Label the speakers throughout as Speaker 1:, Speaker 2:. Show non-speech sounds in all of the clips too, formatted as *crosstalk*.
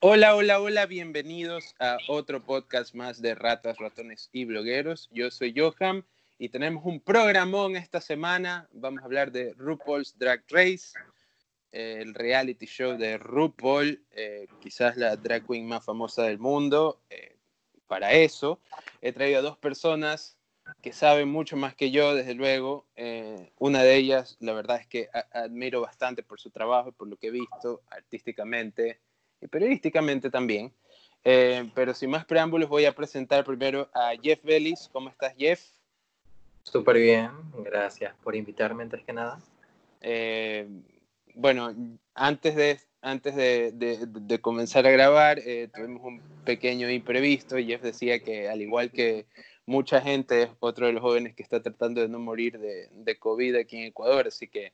Speaker 1: Hola, hola, hola, bienvenidos a otro podcast más de Ratas, Ratones y Blogueros. Yo soy Johan y tenemos un programón esta semana. Vamos a hablar de RuPaul's Drag Race, el reality show de RuPaul, eh, quizás la drag queen más famosa del mundo. Eh, para eso he traído a dos personas que saben mucho más que yo, desde luego. Eh, una de ellas, la verdad es que admiro bastante por su trabajo, por lo que he visto artísticamente y periodísticamente también. Eh, pero sin más preámbulos, voy a presentar primero a Jeff Bellis. ¿Cómo estás, Jeff?
Speaker 2: Súper bien, gracias por invitarme antes que nada.
Speaker 1: Eh, bueno, antes de, antes de, de, comenzar a grabar, eh, tuvimos un pequeño imprevisto. Jeff decía que al igual que mucha gente, es otro de los jóvenes que está tratando de no morir de, de COVID aquí en Ecuador, así que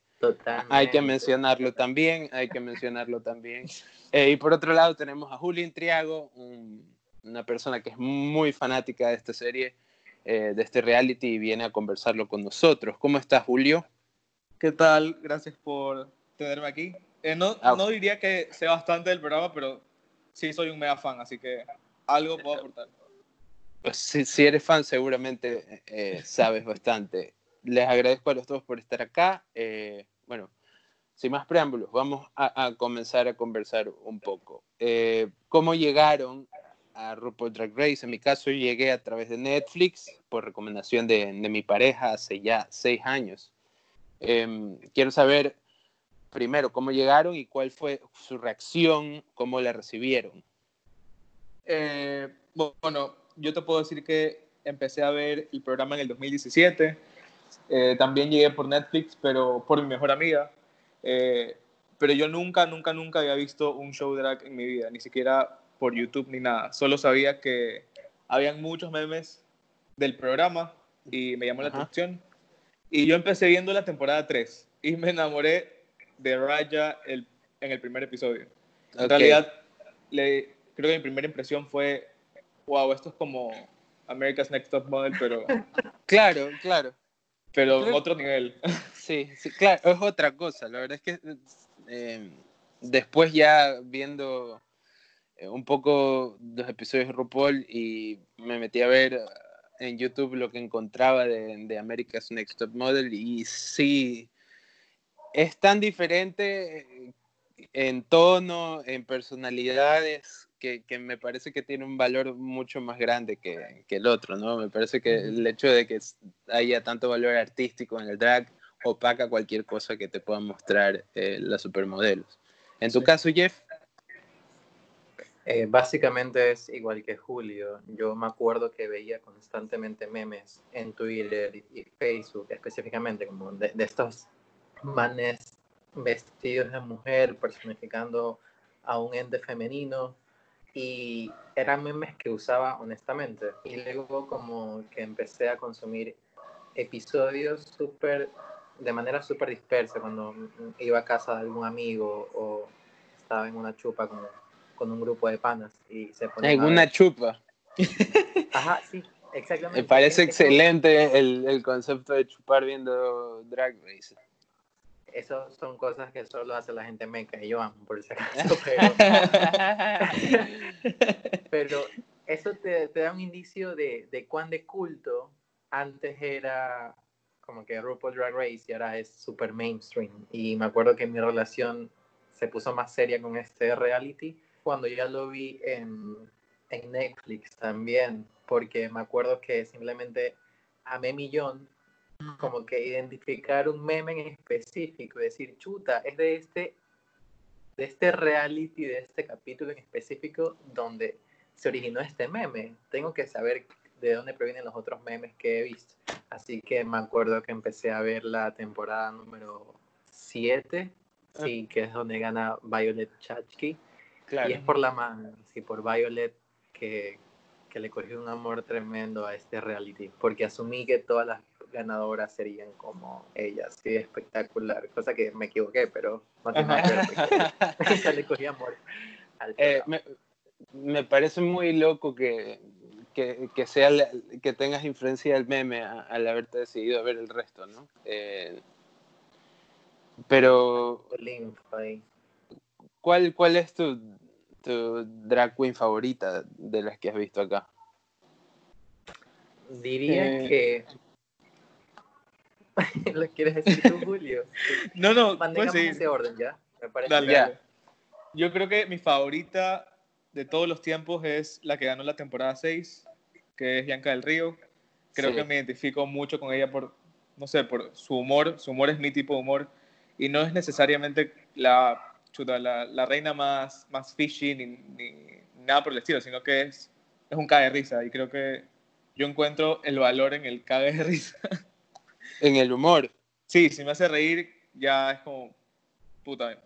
Speaker 1: hay que mencionarlo también, hay que mencionarlo también. Eh, y por otro lado tenemos a Julio Triago, una persona que es muy fanática de esta serie, eh, de este reality, y viene a conversarlo con nosotros. ¿Cómo estás, Julio?
Speaker 3: ¿Qué tal? Gracias por tenerme aquí. Eh, no, ah. no diría que sé bastante del programa, pero sí soy un mega fan, así que algo puedo aportar.
Speaker 1: Pues si, eres fan, seguramente sabes bastante. Les agradezco a los dos por estar acá. bueno, sin más preámbulos, vamos a, comenzar a conversar un poco. Eh, ¿Cómo llegaron a RuPaul Drag Race? En mi caso, llegué a través de Netflix por recomendación de, mi pareja hace ya seis años. Em, quiero saber primero cómo llegaron y cuál fue su reacción, cómo la recibieron.
Speaker 3: Eh, bueno, yo te puedo decir que empecé a ver el programa en el 2017. Eh, también llegué por Netflix, pero por mi mejor amiga. Eh, pero yo nunca, nunca, nunca había visto un show drag en mi vida, ni siquiera por YouTube ni nada. Solo sabía que habían muchos memes del programa y me llamó la atención. Y yo empecé viendo la temporada 3 y me enamoré de Raya el, en el primer episodio. En realidad, le, creo que mi primera impresión fue, wow, esto es como America's Next Top Model, pero... *laughs*
Speaker 1: claro, claro
Speaker 3: pero en otro nivel.
Speaker 1: Sí, sí, claro, es otra cosa. La verdad es que eh, después ya viendo eh, un poco los episodios de RuPaul y me metí a ver en YouTube lo que encontraba de, de America's Next Top Model y sí, es tan diferente en tono, en personalidades, que, me parece que tiene un valor mucho más grande que, que, el otro, ¿no? Me parece que el hecho de que haya tanto valor artístico en el drag opaca cualquier cosa que te puedan mostrar eh, las supermodelos. En tu caso, Jeff.
Speaker 2: Eh, básicamente es igual que Julio. Yo me acuerdo que veía constantemente memes en Twitter y Facebook, específicamente, como de, de estos manes vestidos de mujer personificando a un ente femenino y eran memes que usaba honestamente. Y luego como que empecé a consumir episodios súper, de manera súper dispersa, cuando iba a casa de algún amigo o estaba en una chupa con, con un grupo de panas y se ponía...
Speaker 1: En una chupa. *laughs*
Speaker 2: Ajá, sí, exactamente.
Speaker 1: Me parece excelente el, el concepto de chupar viendo Drag Race
Speaker 2: eso son cosas que solo hace la gente meca y yo amo, por si acaso, *laughs* pero, eso te, te, da un indicio de, de cuán de culto antes era como que RuPaul Drag Race y ahora es super mainstream. Y me acuerdo que mi relación se puso más seria con este reality cuando ya lo vi en, en Netflix también, porque me acuerdo que simplemente amé millón como que identificar un meme en específico, decir, chuta, es de este, de este reality, de este capítulo en específico donde se originó este meme. Tengo que saber de dónde provienen los otros memes que he visto. Así que me acuerdo que empecé a ver la temporada número 7, ah. sí, que es donde gana Violet Chachki. Y es por la mano, sí, por Violet que, que le cogió un amor tremendo a este reality, porque asumí que todas las ganadoras serían como ella, sí, espectacular, cosa que me equivoqué, pero no *laughs* le cogí amor.
Speaker 1: Eh, me, parece muy loco que, que, sea que tengas influencia del meme al haberte decidido ver el resto, ¿no? Eh, pero... ¿Cuál, ¿Cuál es tu, tu drag queen favorita de las que has visto acá?
Speaker 2: Diría
Speaker 3: Eh.
Speaker 2: que. *laughs* ¿Lo quieres decir tú, Julio? *laughs*
Speaker 3: No, no,
Speaker 2: Mantengamos
Speaker 3: seguir.
Speaker 2: ese orden ya. Me parece
Speaker 3: Dale, dale. Yo creo que mi favorita de todos los tiempos es la que ganó la temporada 6, que es Bianca del Río. Creo
Speaker 1: Sí.
Speaker 3: que me identifico mucho con ella por, no sé, por su humor. Su humor es mi tipo de humor. Y no es necesariamente la, chuta, la, la reina más, más fishy ni, ni nada por el estilo, sino que es, es un cague de risa. Y creo que yo encuentro el valor en el cague de risa. *laughs*
Speaker 1: En el humor.
Speaker 3: Sí, si me hace reír, ya es como, puta.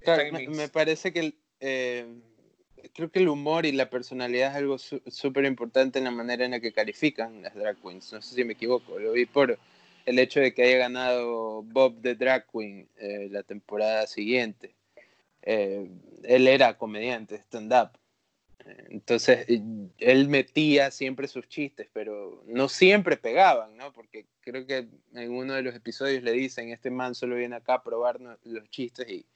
Speaker 1: Claro, me, parece que eh, creo que el humor y la personalidad es algo su- súper importante en la manera en la que califican las drag queens. No sé si me equivoco, lo vi por el hecho de que haya ganado Bob the Drag Queen eh, la temporada siguiente. Eh, él era comediante, stand-up. Entonces, eh, él metía siempre sus chistes, pero no siempre pegaban, ¿no? Porque creo que en uno de los episodios le dicen, este man solo viene acá a probar no- los chistes y,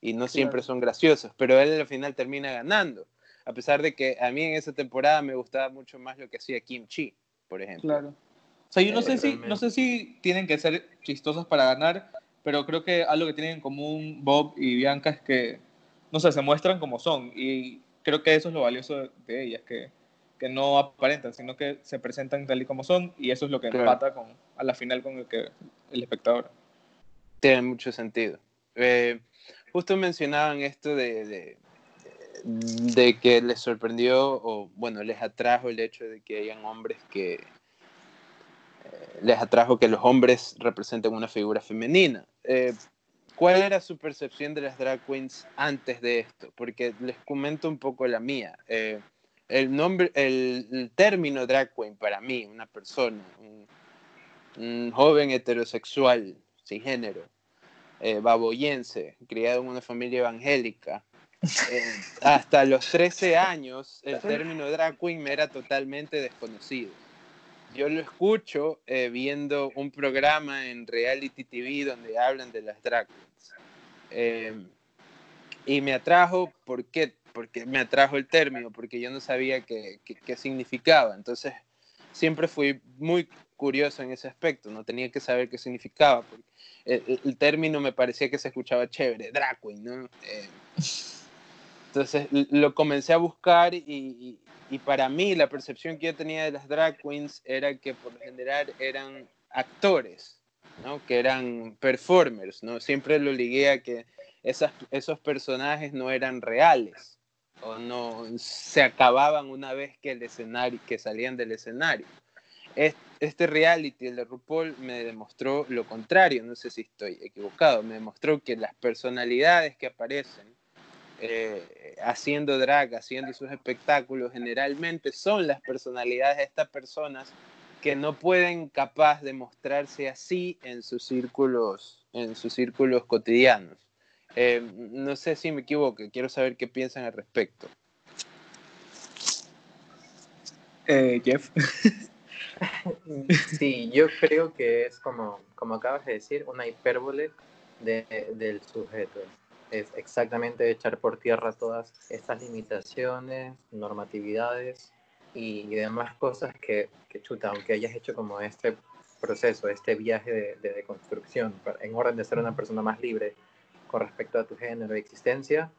Speaker 1: y no siempre
Speaker 3: Claro.
Speaker 1: son graciosos, pero él al final termina ganando, a pesar de que a mí en esa temporada me gustaba mucho más lo que hacía Kim Chi, por ejemplo.
Speaker 3: Claro. O sea, yo no
Speaker 1: Eh,
Speaker 3: sé, si, no sé si tienen que ser chistosas para ganar, pero creo que algo que tienen en común Bob y Bianca es que, no sé, se muestran como son. Y creo que eso es lo valioso de, ellas, que, que no aparentan, sino que se presentan tal y como son. Y eso es lo que
Speaker 1: Claro.
Speaker 3: empata con, a la final con el, que, el espectador.
Speaker 1: Tiene mucho sentido. Eh, justo mencionaban esto de, de, de que les sorprendió, o bueno, les atrajo el hecho de que hayan hombres que... eh, les atrajo que los hombres representen una figura femenina. Eh, ¿Cuál era su percepción de las drag queens antes de esto? Porque les comento un poco la mía. Eh, el, nombre, el, el término drag queen para mí, una persona, un, un joven heterosexual, sin género, eh, baboyense, criado en una familia evangélica. Eh, *laughs* hasta los 13 años, el término drag queen me era totalmente desconocido. Yo lo escucho eh, viendo un programa en reality TV donde hablan de las drag queens. Eh, y me atrajo, ¿por qué? Porque me atrajo el término, porque yo no sabía qué, qué- qué significaba. Entonces, siempre fui muy curioso en ese aspecto, no tenía que saber qué significaba. porque el, el- término me parecía que se escuchaba chévere, drag queen, ¿no? Eh, entonces lo comencé a buscar y, y- y para mí la percepción que yo tenía de las drag queens era que por lo general eran actores, ¿no? que eran performers. ¿no? Siempre lo ligué a que esas, esos personajes no eran reales o no se acababan una vez que, el escenario, que salían del escenario. Es- Este reality, el de RuPaul, me demostró lo contrario, no sé si estoy equivocado, me demostró que las personalidades que aparecen eh, haciendo drag, haciendo sus espectáculos, generalmente son las personalidades de estas personas que no pueden capaz de mostrarse así en sus círculos, en sus círculos cotidianos. Eh, no sé si me equivoco, quiero saber qué piensan al respecto.
Speaker 3: Eh, Jeff. *laughs*
Speaker 2: Sí, yo creo que es como, como acabas de decir, una hipérbole de- del sujeto. Es exactamente echar por tierra todas estas limitaciones, normatividades y, y demás cosas que, chuta, aunque hayas hecho como este proceso, este viaje de, de deconstrucción, para- en orden de ser una persona más libre con respecto a tu género y existencia,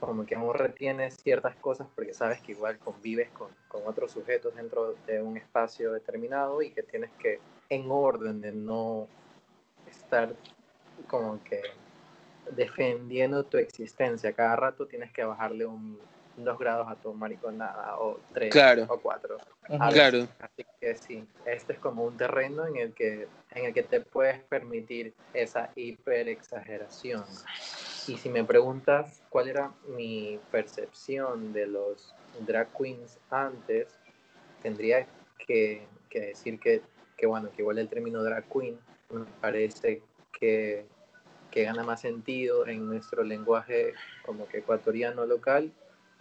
Speaker 2: como que aún retienes ciertas cosas porque sabes que igual convives con, con otros sujetos dentro de un espacio determinado y que tienes que, en orden de no estar como que defendiendo tu existencia. Cada rato, tienes que bajarle un, dos grados a tu mariconada o tres
Speaker 1: Claro.
Speaker 2: o cuatro.
Speaker 1: Claro,
Speaker 2: Así que sí, este es como un terreno en el que, en el que te puedes permitir esa hiperexageración. Y si me preguntas cuál era mi percepción de los drag queens antes, tendría que, que decir que, que, bueno, que igual el término drag queen me parece que, que gana más sentido en nuestro lenguaje como que ecuatoriano local,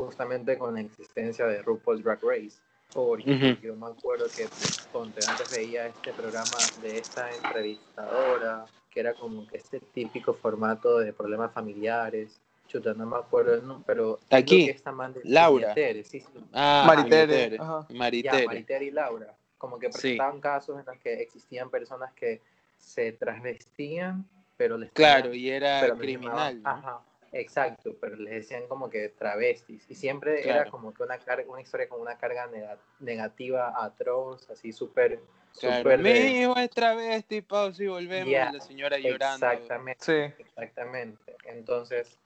Speaker 2: justamente con la existencia de RuPaul's Drag Race. Porque yo me acuerdo que ponte, antes veía este programa de esta entrevistadora, que era como que este típico formato de problemas familiares, chuta, no me acuerdo el nombre, pero
Speaker 1: Aquí,
Speaker 2: que esta man de
Speaker 1: Laura.
Speaker 2: Tere, sí, sí.
Speaker 1: Ah,
Speaker 3: Maritere,
Speaker 1: Maritere.
Speaker 2: Ya,
Speaker 1: Maritere.
Speaker 2: Maritere y Laura. Como que
Speaker 1: Sí.
Speaker 2: presentaban casos en los que existían personas que se transvestían, pero les
Speaker 1: Claro, y era criminal.
Speaker 2: llamaban-
Speaker 1: ¿no?
Speaker 2: Ajá, exacto, pero les decían como que travestis. Y siempre
Speaker 1: Claro.
Speaker 2: era como que una, carga, una historia con una carga nega- negativa atroz, así súper...
Speaker 1: Claro,
Speaker 2: súper
Speaker 1: mi
Speaker 2: de-
Speaker 1: hijo es travesti, pausa y volvemos.
Speaker 2: Ya,
Speaker 1: y la señora llorando.
Speaker 2: Exactamente.
Speaker 3: Sí.
Speaker 2: Exactamente. Entonces,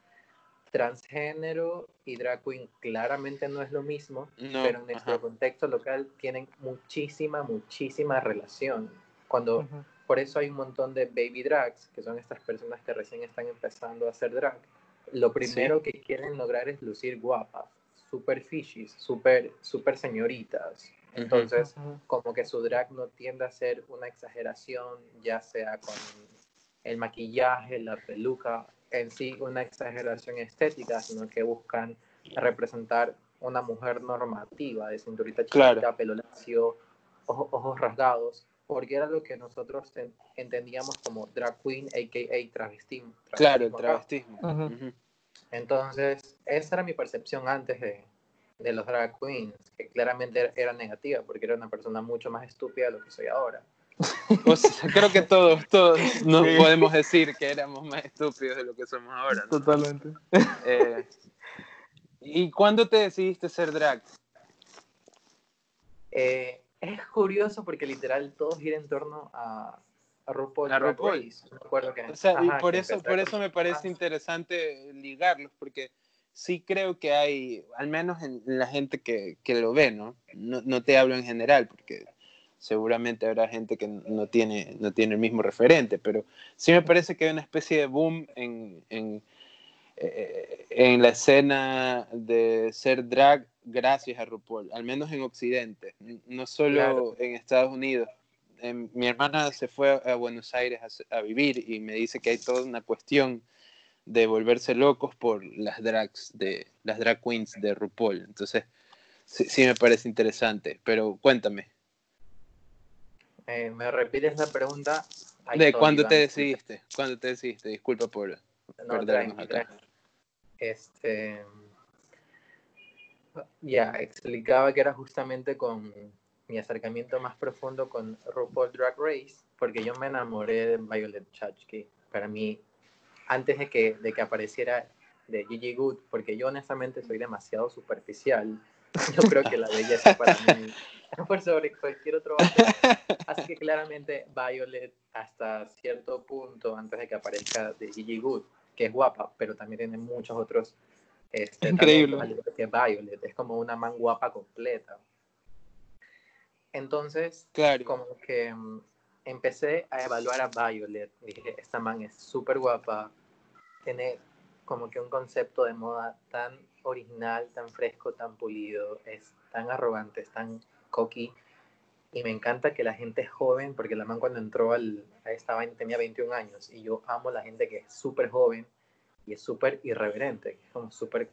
Speaker 2: transgénero y drag queen claramente no es lo mismo,
Speaker 1: No,
Speaker 2: pero en nuestro
Speaker 1: ajá.
Speaker 2: contexto local tienen muchísima, muchísima relación. Cuando, por eso hay un montón de baby drags, que son estas personas que recién están empezando a hacer drag. Lo primero que quieren lograr es lucir guapas, super fishies, super, super señoritas. Entonces, como que su drag no tiende a ser una exageración, ya sea con el maquillaje, la peluca, en sí una exageración estética, sino que buscan representar una mujer normativa, de cinturita chiquita,
Speaker 1: Claro.
Speaker 2: pelo lacio, ojo- ojos rasgados, porque era lo que nosotros en- entendíamos como drag queen, a.k.a. travestismo.
Speaker 1: Claro, el
Speaker 2: travestismo acá.
Speaker 1: travestismo.
Speaker 3: Ujú.
Speaker 2: Entonces, esa era mi percepción antes de, de los drag queens, que claramente era, era negativa, porque era una persona mucho más estúpida de lo que soy ahora. *laughs*
Speaker 1: O sea, creo que todos, todos no
Speaker 3: Sí.
Speaker 1: podemos decir que éramos más estúpidos de lo que somos ahora. ¿no?
Speaker 3: Totalmente.
Speaker 1: Eh, ¿Y cuándo te decidiste ser drag?
Speaker 2: Eh, es curioso porque literal todo gira en torno a, a RuPaul
Speaker 1: A RuPaul.
Speaker 2: Race. Acuerdo que,
Speaker 1: O sea, y
Speaker 2: ajá,
Speaker 1: por
Speaker 2: que
Speaker 1: eso, por eso me parece interesante ligarlos, porque sí creo que hay, al menos en la gente que, que lo ve, ¿no? ¿no? No te hablo en general, porque seguramente habrá gente que no tiene, no tiene el mismo referente, pero sí me parece que hay una especie de boom en, en, eh, en la escena de ser drag gracias a RuPaul, al menos en Occidente, no solo
Speaker 2: Claro.
Speaker 1: en Estados Unidos. Em, mi hermana se fue a Buenos Aires a, a vivir y me dice que hay toda una cuestión de volverse locos por las drags de las drag queens de RuPaul. Entonces, sí, sí me parece interesante, pero cuéntame,
Speaker 2: Eh, ¿Me repites la pregunta? Ay,
Speaker 1: ¿de cuándo te decidiste? ¿Cuándo te decidiste? Disculpa por
Speaker 2: No,
Speaker 1: perdernos
Speaker 2: tranqui,
Speaker 1: acá.
Speaker 2: tranqui. Este, ya, explicaba que era justamente con mi acercamiento más profundo con RuPaul Drag Race, porque yo me enamoré de Violet Chachki. Para mí, antes de que, de que apareciera de Gigi Good, porque yo honestamente soy demasiado superficial, yo creo que la belleza para mí *laughs* es por sobre cualquier otro. Así que claramente Violet hasta cierto punto, antes de que aparezca de Gigi Good, que es guapa, pero también tiene muchos otros este,
Speaker 3: Increíble.
Speaker 2: que Violet, es como una man guapa completa. Entonces,
Speaker 1: Claro,
Speaker 2: como que mm, empecé a evaluar a Violet. Dije, esta man es súper guapa, tiene como que un concepto de moda tan original, tan fresco, tan pulido, es tan arrogante, es tan cocky. Y me encanta que la gente joven, porque la man cuando entró al, a esta vaina tenía 21 años, y yo amo la gente que es súper joven y es súper irreverente, es como súper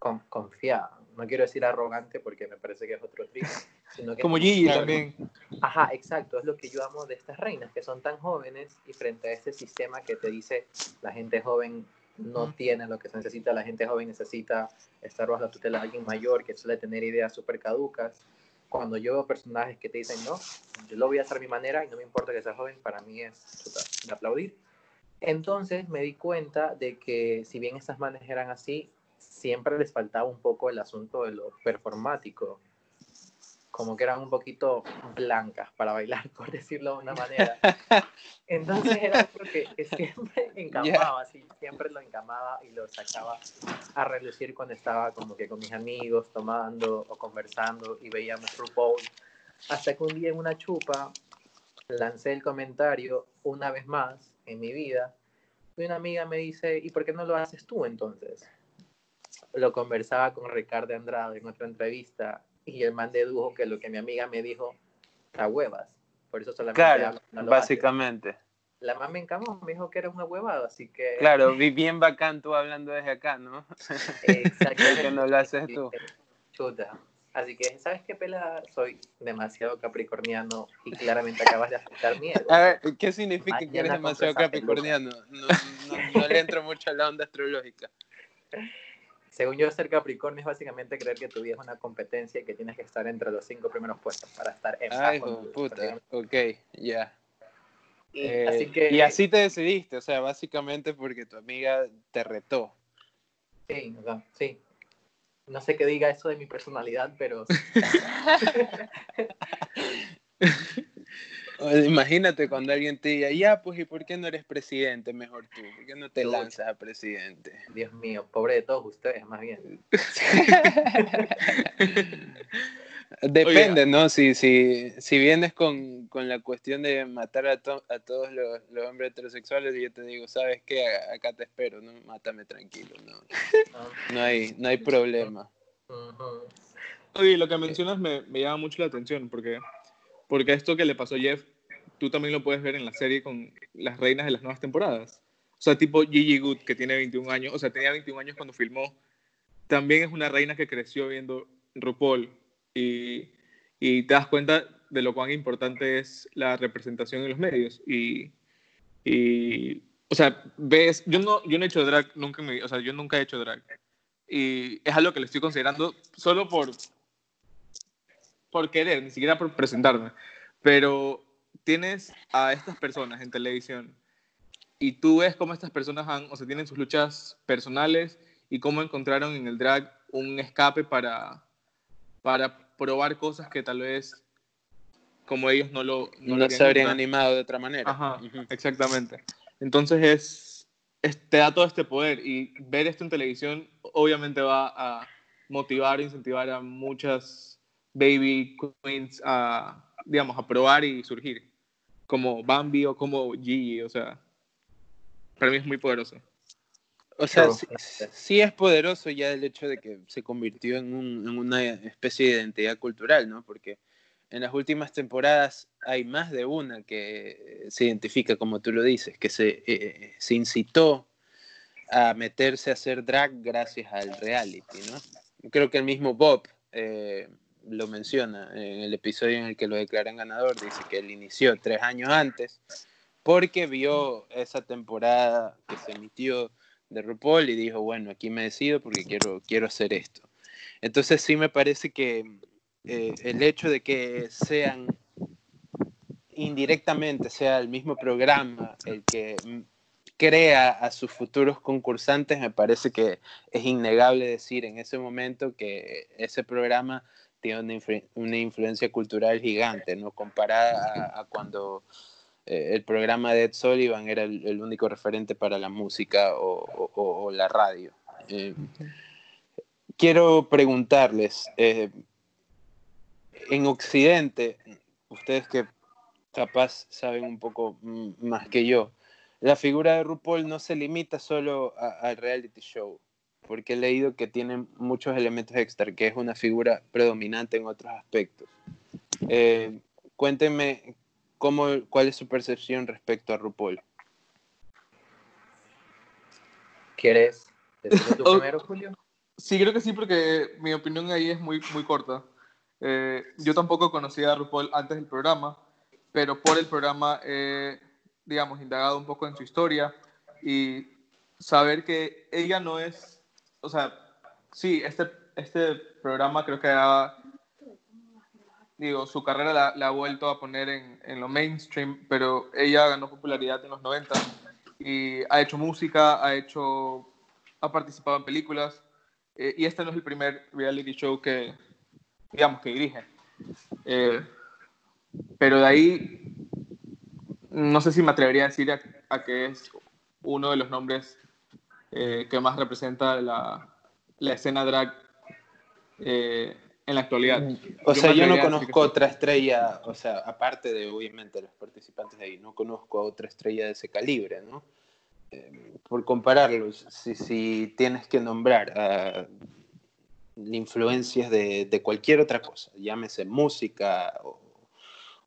Speaker 2: con- confiada. No quiero decir arrogante porque me parece que es otro trip, *laughs* sino que
Speaker 3: Como Gigi también.
Speaker 2: Ajá, exacto, es lo que yo amo de estas reinas, que son tan jóvenes y frente a este sistema que te dice la gente joven no tiene lo que se necesita, la gente joven necesita estar bajo la tutela de alguien mayor que suele tener ideas súper caducas. Cuando yo veo personajes que te dicen, no, yo lo voy a hacer a mi manera y no me importa que sea joven, para mí es de aplaudir. Entonces me di cuenta de que si bien estas manes eran así, siempre les faltaba un poco el asunto de lo performático como que eran un poquito blancas para bailar, *laughs* por decirlo de una manera. Entonces era algo que, que siempre *laughs* encamaba, sí, siempre lo encamaba y lo sacaba a relucir cuando estaba como que con mis amigos tomando o conversando y veíamos RuPaul. Hasta que un día en una chupa lancé el comentario una vez más en mi vida y una amiga me dice, ¿y por qué no lo haces tú entonces? Lo conversaba con Ricardo Andrade en otra entrevista y el man dedujo que lo que mi amiga me dijo, a huevas. Por eso solamente
Speaker 1: claro,
Speaker 2: hablo, no lo hace.
Speaker 1: básicamente.
Speaker 2: La man me encamó, me dijo que era una huevada, así que...
Speaker 1: Claro, *laughs* vi bien bacán tú hablando desde acá, ¿no?
Speaker 2: Exactamente. *laughs*
Speaker 1: que no lo haces tú.
Speaker 2: Chuta. Así que, ¿sabes qué, pela? Soy demasiado capricorniano y claramente acabas de afectar mi ego.
Speaker 1: A ver, ¿qué significa que
Speaker 2: Mañana
Speaker 1: eres demasiado capricorniano? No, no, no le entro mucho a la onda astrológica. *laughs*
Speaker 2: Según yo, ser Capricornio es básicamente creer que tu vida es una competencia y que tienes que estar entre los cinco primeros puestos para estar en paz
Speaker 1: Ay,
Speaker 2: con
Speaker 1: hijo puta. Ok, ya.
Speaker 2: Y,
Speaker 1: Eh,
Speaker 2: así que,
Speaker 1: y así te decidiste, o sea, básicamente porque tu amiga te retó.
Speaker 2: Sí, o sea, sí. No sé qué diga eso de mi personalidad, pero *laughs* *laughs* *laughs*
Speaker 1: Imagínate cuando alguien te diga, ya, pues, ¿y por qué no eres presidente? Mejor tú, ¿por qué no te lanzas a presidente?
Speaker 2: Dios mío, pobre de todos ustedes, más bien. *laughs*
Speaker 1: Depende, ¿no? Si, si, si vienes con, con la cuestión de matar a, to- a todos los, los hombres heterosexuales, yo te digo, ¿sabes qué? Acá te espero, ¿no? Mátame tranquilo, ¿no? *laughs*
Speaker 2: ¿no?
Speaker 1: Hay, no hay problema.
Speaker 3: Oye, lo que mencionas me, me llama mucho la atención porque, porque esto que le pasó a Jeff, tú también lo puedes ver en la serie con las reinas de las nuevas temporadas. O sea, tipo Gigi Good, que tiene 21 años, o sea, tenía 21 años cuando filmó, también es una reina que creció viendo RuPaul y, y te das cuenta de lo cuán importante es la representación en los medios. Y, y o sea, ves, yo no, yo no he hecho drag nunca en mi- o sea, yo nunca he hecho drag. Y es algo que le estoy considerando solo por, por querer, ni siquiera por presentarme. Pero tienes a estas personas en televisión y tú ves cómo estas personas han, o sea, tienen sus luchas personales y cómo encontraron en el drag un escape para, para probar cosas que tal vez como ellos no lo
Speaker 1: No,
Speaker 3: lo
Speaker 1: se habrían animado de otra manera.
Speaker 3: Ajá,
Speaker 1: Ujú.
Speaker 3: exactamente. Entonces es, es- te da todo este poder y ver esto en televisión obviamente va a motivar e incentivar a muchas baby queens a, digamos, a probar y surgir, como Bambi o como Gigi, o sea, para mí es muy poderoso.
Speaker 1: O sea,
Speaker 2: Claro.
Speaker 1: sí, sí es poderoso ya el hecho de que se convirtió en, un- en una especie de identidad cultural, ¿no? Porque en las últimas temporadas hay más de una que se identifica, como tú lo dices, que se, eh, se incitó a meterse a hacer drag gracias al reality, ¿no? Creo que el mismo Bob eh, lo menciona en el episodio en el que lo declaran ganador, dice que él inició tres años antes porque vio esa temporada que se emitió de RuPaul y dijo, bueno, aquí me decido porque quiero, quiero hacer esto. Entonces sí me parece que eh, el hecho de que sean indirectamente, sea el mismo programa el que mm, crea a sus futuros concursantes, me parece que es innegable decir en ese momento que ese programa tiene una, una influencia cultural gigante, ¿no? Comparada a, cuando eh, el programa de Ed Sullivan era el, único referente para la música o, o- la radio. Eh, quiero preguntarles, eh, en Occidente, ustedes que capaz saben un poco mm, más que yo, la figura de RuPaul no se limita solo al reality show, porque he leído que tiene muchos elementos extra, que es una figura predominante en otros aspectos. Eh, cuéntenme cómo, cuál es su percepción respecto a RuPaul.
Speaker 2: ¿Quieres decirlo tú *laughs* primero, Julio?
Speaker 3: Sí, creo que sí, porque mi opinión ahí es muy, muy corta. Eh, yo tampoco conocía a RuPaul antes del programa, pero por el programa he, digamos, indagado un poco en su historia y saber que ella no es, o sea, sí, este, este programa creo que ha, digo, su carrera la, la ha vuelto a poner en, en lo mainstream, pero ella ganó popularidad en los 90 y ha hecho música, ha hecho, ha participado en películas eh, y este no es el primer reality show que, digamos, que dirige. Eh, pero de ahí, no sé si me atrevería a decir a, a que es uno de los nombres eh, que más representa la, la escena drag eh, en la actualidad.
Speaker 1: O sea, yo no conozco
Speaker 3: que
Speaker 1: otra estrella, o sea, aparte de obviamente los participantes de ahí, no conozco a otra estrella de ese calibre, ¿no? Eh, por compararlos, si, si tienes que nombrar a influencias de, de cualquier otra cosa, llámese música o,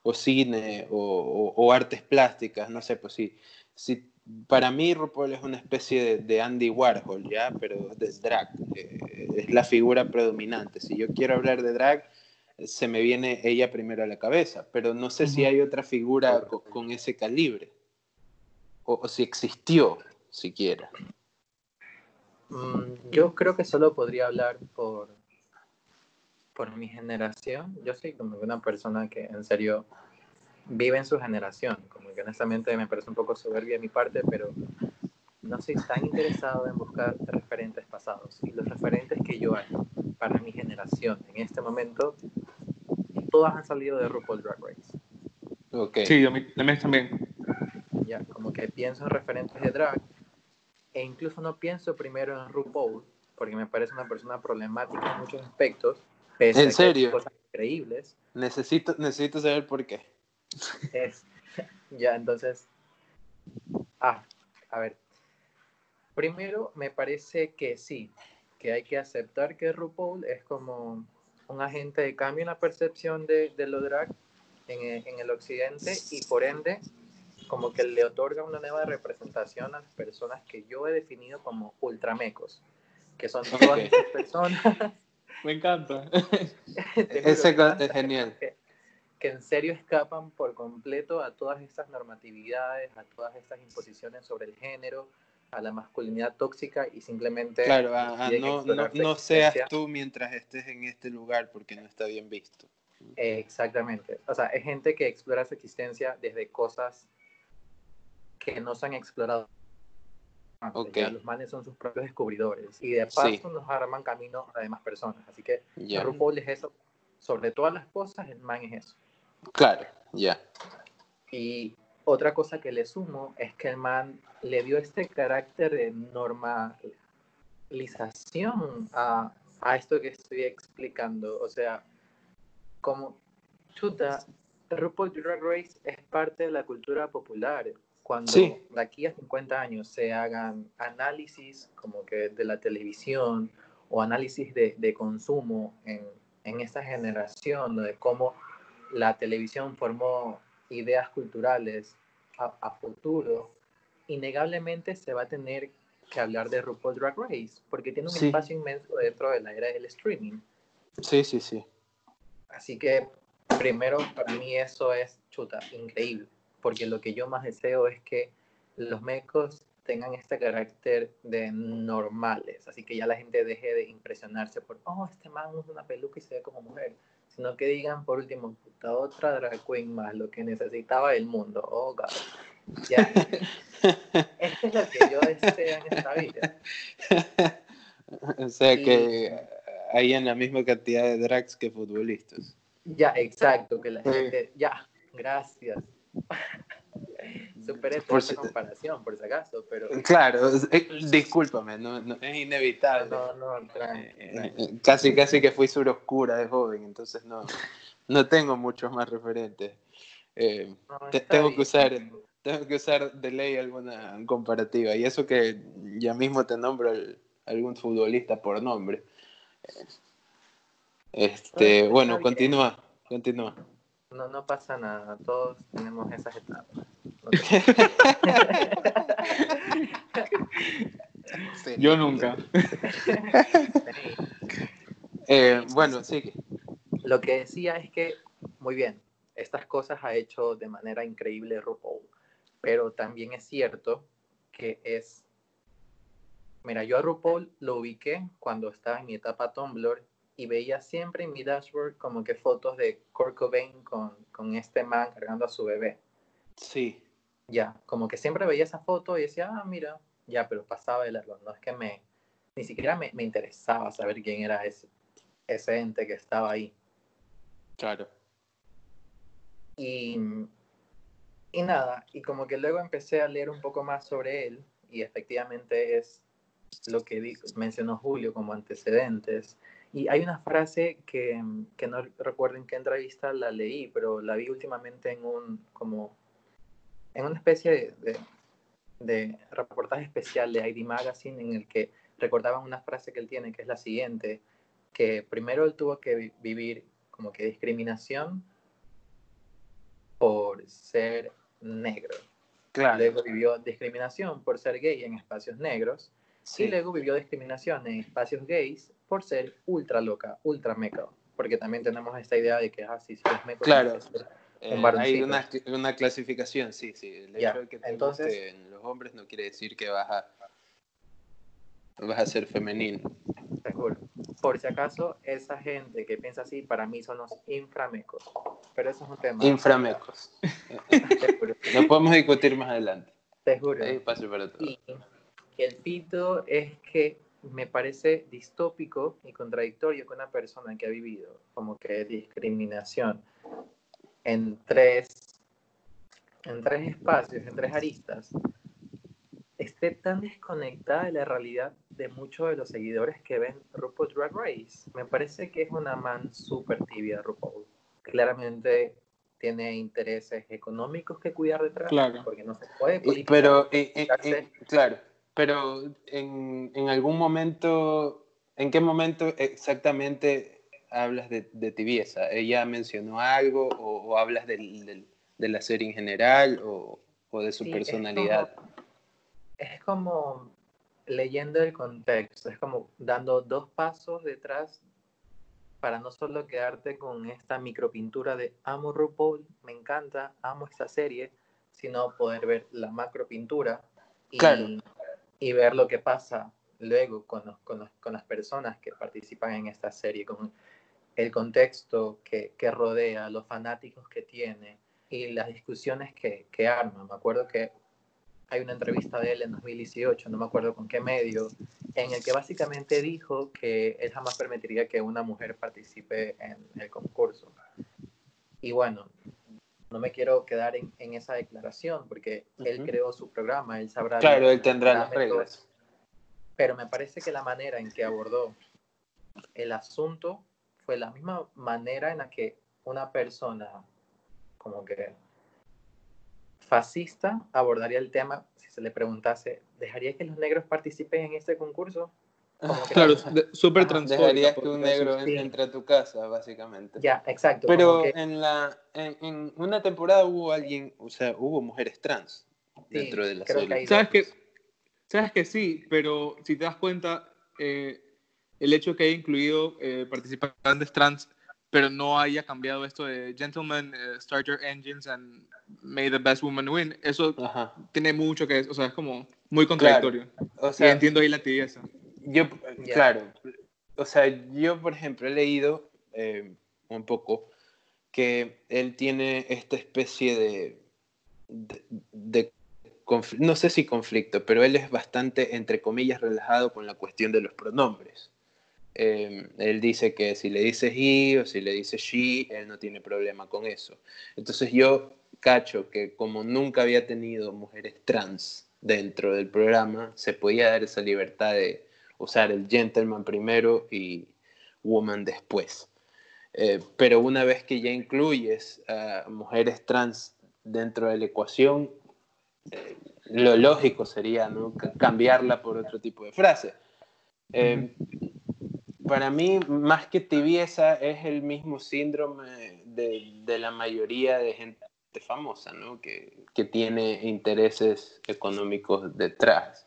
Speaker 1: o cine o, o- o artes plásticas, no sé, pues sí, si para mí RuPaul es una especie de, de Andy Warhol, ¿ya? Pero de drag, eh, es la figura predominante. Si yo quiero hablar de drag, se me viene ella primero a la cabeza, pero no sé si hay otra figura co- con, ese calibre, o, o si existió siquiera.
Speaker 2: Mm, yo creo que solo podría hablar por, por mi generación. Yo soy como una persona que en serio vive en su generación. Como que honestamente me parece un poco soberbia de mi parte, pero no soy tan interesado en buscar referentes pasados. Y los referentes que yo hay para mi generación en este momento, todas han salido de RuPaul Drag Race.
Speaker 3: Okay. Sí, a mí, también.
Speaker 2: Ya, como que pienso en referentes de drag e incluso no pienso primero en RuPaul, porque me parece una persona problemática en muchos aspectos,
Speaker 1: pese ¿En serio?
Speaker 2: cosas increíbles.
Speaker 1: Necesito, necesito saber por qué.
Speaker 2: Es, *laughs* ya, entonces, ah, a ver, primero me parece que sí, que hay que aceptar que RuPaul es como un agente de cambio en la percepción de, de lo drag en, en el occidente y por ende como que le otorga una nueva representación a las personas que yo he definido como ultramecos, que son todas estas personas. *laughs*
Speaker 3: Me encanta. *laughs*
Speaker 1: Ese es genial.
Speaker 2: Que, que, en serio escapan por completo a todas estas normatividades, a todas estas imposiciones sobre el género, a la masculinidad tóxica y simplemente...
Speaker 1: Claro, no, no, no seas tú mientras estés en este lugar porque no está bien visto.
Speaker 2: Exactamente. O sea, es gente que explora su existencia desde cosas que no se han explorado. Okay. los manes son sus propios descubridores y de paso nos arman camino a demás personas. Así que yeah. RuPaul es eso. Sobre todas las cosas, el man es eso.
Speaker 1: Claro, ya.
Speaker 2: Y otra cosa que le sumo es que el man le dio este carácter de normalización a, a esto que estoy explicando. O sea, como chuta, RuPaul Drag Race es parte de la cultura popular cuando de aquí a 50 años se hagan análisis como que de la televisión o análisis de, de consumo en, en, esta generación, de cómo la televisión formó ideas culturales a, a, futuro, innegablemente se va a tener que hablar de RuPaul Drag Race, porque tiene un espacio inmenso dentro de la era del streaming.
Speaker 1: Sí, sí, sí.
Speaker 2: Así que primero para mí eso es chuta, increíble porque lo que yo más deseo es que los mecos tengan este carácter de normales, así que ya la gente deje de impresionarse por, oh, este man usa una peluca y se ve como mujer, sino que digan, por último, puta, otra drag queen más, lo que necesitaba el mundo, oh, God. Ya. *laughs* Esto es lo que yo deseo en esta vida. *laughs*
Speaker 1: O sea que hay en la misma cantidad de drags que futbolistas.
Speaker 2: Ya, exacto, que la gente, ya, gracias. *laughs* *laughs* Superé por esta comparación, por si acaso, pero...
Speaker 1: Claro, eh, discúlpame, no, es inevitable.
Speaker 2: No, no,
Speaker 1: eh, eh, casi, casi que fui sur oscura de joven, entonces no, no tengo muchos más referentes. tengo, que usar, tengo que usar de ley alguna comparativa, y eso que ya mismo te nombro algún futbolista por nombre. Este, bueno, continúa, continúa.
Speaker 2: No, no pasa nada, todos tenemos esas etapas. *laughs*
Speaker 3: Yo nunca. *laughs*
Speaker 1: Eh, bueno, sigue.
Speaker 2: Lo que decía es que, muy bien, estas cosas ha hecho de manera increíble RuPaul, pero también es cierto que es... Mira, yo a RuPaul lo ubiqué cuando estaba en mi etapa Tumblr y veía siempre en mi dashboard como que fotos de Kurt Cobain con, con este man cargando a su bebé.
Speaker 1: Sí.
Speaker 2: Ya, como que siempre veía esa foto y decía, ah, mira, ya, pero pasaba de largo. No es que me, ni siquiera me, me interesaba saber quién era ese, ese ente que estaba ahí.
Speaker 1: Claro.
Speaker 2: Y, y nada, y como que luego empecé a leer un poco más sobre él y efectivamente es lo que dijo, mencionó Julio como antecedentes y hay una frase que, que, no recuerdo en qué entrevista la leí, pero la vi últimamente en un, como, en una especie de, de, reportaje especial de ID Magazine en el que recordaban una frase que él tiene, que es la siguiente, que primero él tuvo que vivir como que discriminación por ser negro.
Speaker 1: Claro.
Speaker 2: Luego vivió discriminación por ser gay en espacios negros. Y luego vivió discriminación en espacios gays por ser ultra loca, ultra meca. Porque también tenemos esta idea de que, ah, si es meco,
Speaker 1: claro. Eh, hay una, una, clasificación, sí, sí. El hecho de que te Entonces, en los hombres no quiere decir que vas a vas a ser femenino.
Speaker 2: Seguro. Por si acaso, esa gente que piensa así, para mí son los inframecos. Pero eso es un tema.
Speaker 1: Inframecos. *laughs* Lo podemos discutir más adelante.
Speaker 2: Te juro.
Speaker 1: Ahí paso para todo.
Speaker 2: Y el pito es que me parece distópico y contradictorio que una persona que ha vivido como que discriminación en tres, en tres espacios, en tres aristas, esté tan desconectada de la realidad de muchos de los seguidores que ven RuPaul Drag Race. Me parece que es una man súper tibia RuPaul. Claramente tiene intereses económicos que cuidar detrás,
Speaker 3: Claro.
Speaker 2: porque no se puede
Speaker 1: Y- pero, eh, eh, eh, claro, pero en, en algún momento, ¿en qué momento exactamente hablas de, de tibieza? ¿Ella mencionó algo o, o hablas del- del- de la serie en general o, o de su
Speaker 2: Sí, es
Speaker 1: personalidad?
Speaker 2: como- Es como leyendo el contexto, es como dando dos pasos detrás para no solo quedarte con esta micropintura de amo RuPaul, me encanta, amo esta serie, sino poder ver la macropintura y,
Speaker 1: Claro.
Speaker 2: y ver lo que pasa luego con, los- con, los- con las personas que participan en esta serie, con el contexto que, que rodea, los fanáticos que tiene y las discusiones que, que arma. Me acuerdo que hay una entrevista de él en 2018, no me acuerdo con qué medio, en el que básicamente dijo que él jamás permitiría que una mujer participe en el concurso. Y bueno, no me quiero quedar en, en esa declaración porque él creó su programa, él sabrá...
Speaker 1: Claro, él tendrá las reglas.
Speaker 2: Pero me parece que la manera en que abordó el asunto fue la misma manera en la que una persona como que fascista abordaría el tema si se le preguntase, ¿dejaría que los negros participen en este concurso? Que-
Speaker 3: Claro, súper
Speaker 2: Ajá,
Speaker 3: transfóbica.
Speaker 1: Dejarías que un negro
Speaker 2: sí.
Speaker 1: entre a tu casa, básicamente.
Speaker 2: Ya, exacto.
Speaker 1: Pero
Speaker 2: que-
Speaker 1: en la en, en una temporada hubo alguien, o sea, hubo mujeres trans
Speaker 2: Sí,
Speaker 1: dentro de la serie.
Speaker 3: ¿Sabes que. Sabes que sí, pero si te das cuenta, eh, el hecho que haya incluido eh, participantes trans, pero no haya cambiado esto de Gentlemen, eh, Starter Engines and May the Best Woman Win, eso
Speaker 1: Ajá.
Speaker 3: tiene mucho que, o sea, es como muy contradictorio.
Speaker 1: O
Speaker 3: y
Speaker 1: sea,
Speaker 3: entiendo ahí la tibieza.
Speaker 1: yo, claro, o sea, yo, por ejemplo, he leído eh, un poco que él tiene esta especie de, de, de conf- no sé si conflicto, pero él es bastante, entre comillas, relajado con la cuestión de los pronombres. Eh, él dice que si le dices he o si le dices she, él no tiene problema con eso. Entonces yo cacho que como nunca había tenido mujeres trans dentro del programa, se podía dar esa libertad de usar el gentleman primero y woman después. Eh, pero una vez que ya incluyes a mujeres trans dentro de la ecuación, eh, lo lógico sería ¿no? Cambiarla por otro tipo de frase. Eh, Para mí, más que tibieza, es el mismo síndrome de, de la mayoría de gente famosa, ¿no? que, que tiene intereses económicos detrás.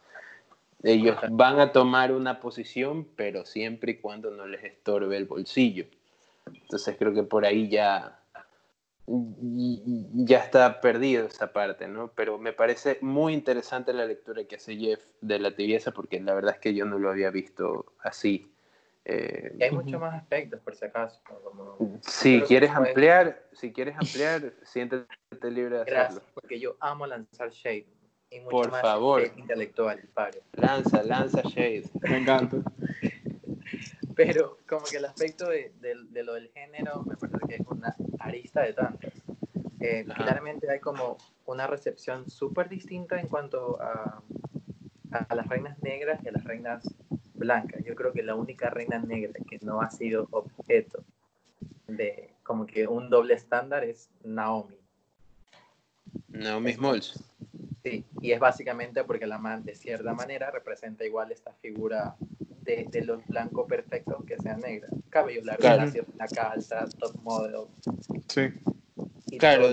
Speaker 1: Ellos van a tomar una posición, pero siempre y cuando no les estorbe el bolsillo. Entonces creo que por ahí ya, ya está perdido esa parte, ¿no? Pero me parece muy interesante la lectura que hace Jeff de la tibieza, porque la verdad es que yo no lo había visto así. Eh,
Speaker 2: Y hay muchos más aspectos, por si acaso. como-
Speaker 1: si quieres ampliar, si quieres ampliar, siéntete libre de hacerlo.
Speaker 2: Gracias, porque yo amo lanzar shade. Y mucho
Speaker 1: Por
Speaker 2: más
Speaker 1: favor.
Speaker 2: intelectual, paro.
Speaker 1: Lanza, lanza Shade.
Speaker 3: Me encanta. *laughs*
Speaker 2: Pero como que el aspecto de, de- de lo del género me parece que es una arista de tantas. Eh, claramente hay como una recepción súper distinta en cuanto a, a las reinas negras y a las reinas blancas. Yo creo que la única reina negra que no ha sido objeto de como que un doble estándar es Naomi.
Speaker 1: Naomi Smalls.
Speaker 2: Sí, y es básicamente porque la man de cierta manera representa igual esta figura de, de los blancos perfectos que sean negras. Cabello largo,
Speaker 1: Claro.
Speaker 2: placa alta, top model
Speaker 3: Sí.
Speaker 2: y todo
Speaker 1: Claro,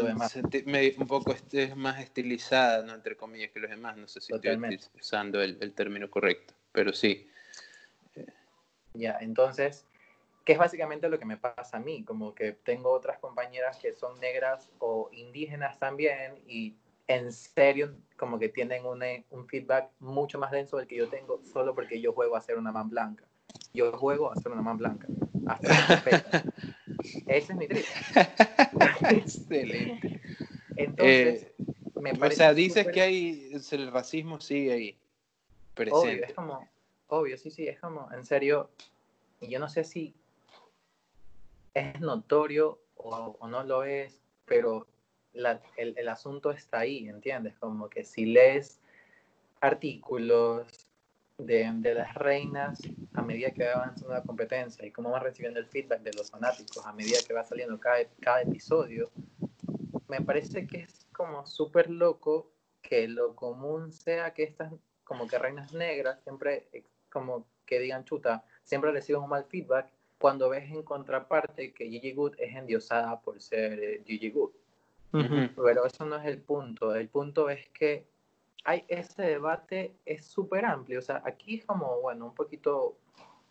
Speaker 1: me- un poco este, es más estilizada, ¿no? entre comillas, que los demás. No sé si
Speaker 2: Totalmente.
Speaker 1: estoy usando el, el término correcto, pero sí.
Speaker 2: Ya, entonces, que es básicamente lo que me pasa a mí, como que tengo otras compañeras que son negras o indígenas también y, en serio como que tienen un, un feedback mucho más denso del que yo tengo solo porque yo juego a ser una man blanca. Yo juego a ser una man blanca. *laughs* Ese es mi trip.
Speaker 1: Excelente. Entonces, eh, me parece. O sea, dices que hay. El racismo sigue ahí. Presente.
Speaker 2: Obvio, es como. Obvio, sí, sí, es como. En serio. Yo no sé si es notorio o, o no lo es, pero el, el, asunto está ahí, ¿entiendes? Como que si lees artículos de, de, las reinas a medida que va avanzando la competencia y cómo van recibiendo el feedback de los fanáticos a medida que va saliendo cada, cada episodio, me parece que es como súper loco que lo común sea que estas como que reinas negras siempre como que digan chuta, siempre reciben un mal feedback cuando ves en contraparte que Gigi Good es endiosada por ser eh, Gigi Good. Pero eso no es el punto. El punto es que hay ese debate es súper amplio. O sea, aquí es como, bueno, un poquito